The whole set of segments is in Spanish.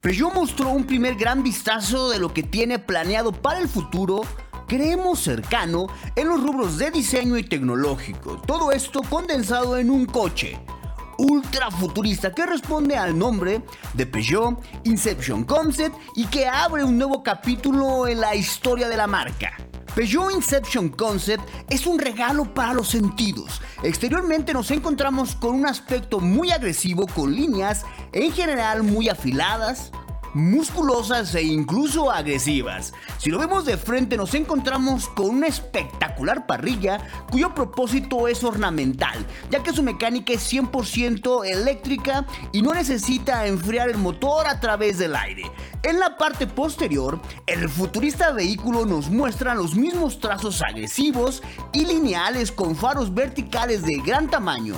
Peugeot mostró un primer gran vistazo de lo que tiene planeado para el futuro, creemos cercano, en los rubros de diseño y tecnológico. Todo esto condensado en un coche ultra futurista que responde al nombre de Peugeot Inception Concept y que abre un nuevo capítulo en la historia de la marca. Peugeot Inception Concept es un regalo para los sentidos. Exteriormente nos encontramos con un aspecto muy agresivo con líneas en general muy afiladas, musculosas e incluso agresivas. Si lo vemos de frente nos encontramos con una espectacular parrilla cuyo propósito es ornamental, ya que su mecánica es 100% eléctrica y no necesita enfriar el motor a través del aire. En la parte posterior, el futurista vehículo nos muestra los mismos trazos agresivos y lineales con faros verticales de gran tamaño,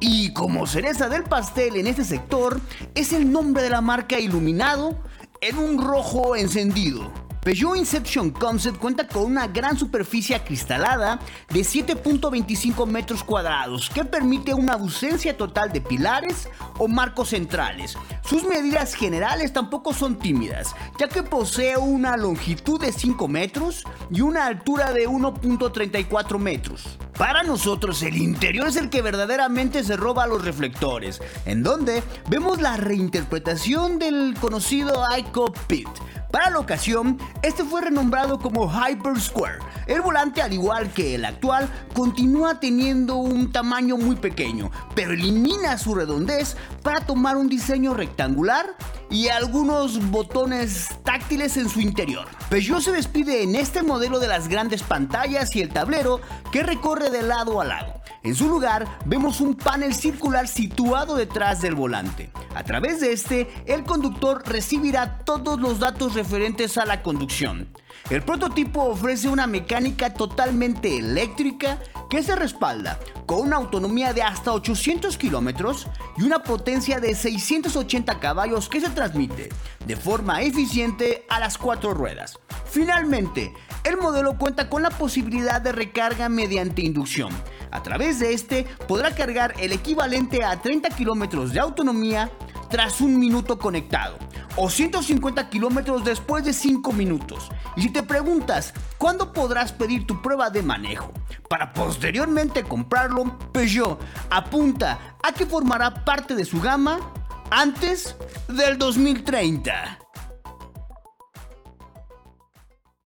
y como cereza del pastel en este sector es el nombre de la marca iluminado en un rojo encendido. Peugeot Inception Concept cuenta con una gran superficie acristalada de 7.25 metros cuadrados que permite una ausencia total de pilares o marcos centrales. Sus medidas generales tampoco son tímidas, ya que posee una longitud de 5 metros y una altura de 1.34 metros. Para nosotros el interior es el que verdaderamente se roba los reflectores, en donde vemos la reinterpretación del conocido iCockpit para la ocasión, este fue renombrado como Hyper Square. El volante, al igual que el actual, continúa teniendo un tamaño muy pequeño, pero elimina su redondez para tomar un diseño rectangular y algunos botones táctiles en su interior. Peugeot se despide en este modelo de las grandes pantallas y el tablero que recorre de lado a lado. En su lugar, vemos un panel circular situado detrás del volante. A través de este, el conductor recibirá todos los datos referentes a la conducción. El prototipo ofrece una mecánica totalmente eléctrica que se respalda con una autonomía de hasta 800 kilómetros y una potencia de 680 caballos que se transmite de forma eficiente a las cuatro ruedas. Finalmente, el modelo cuenta con la posibilidad de recarga mediante inducción. A través de este podrá cargar el equivalente a 30 kilómetros de autonomía tras un minuto conectado o 150 kilómetros después de 5 minutos. Y si te preguntas, ¿cuándo podrás pedir tu prueba de manejo? Para posteriormente comprarlo, Peugeot apunta a que formará parte de su gama antes del 2030.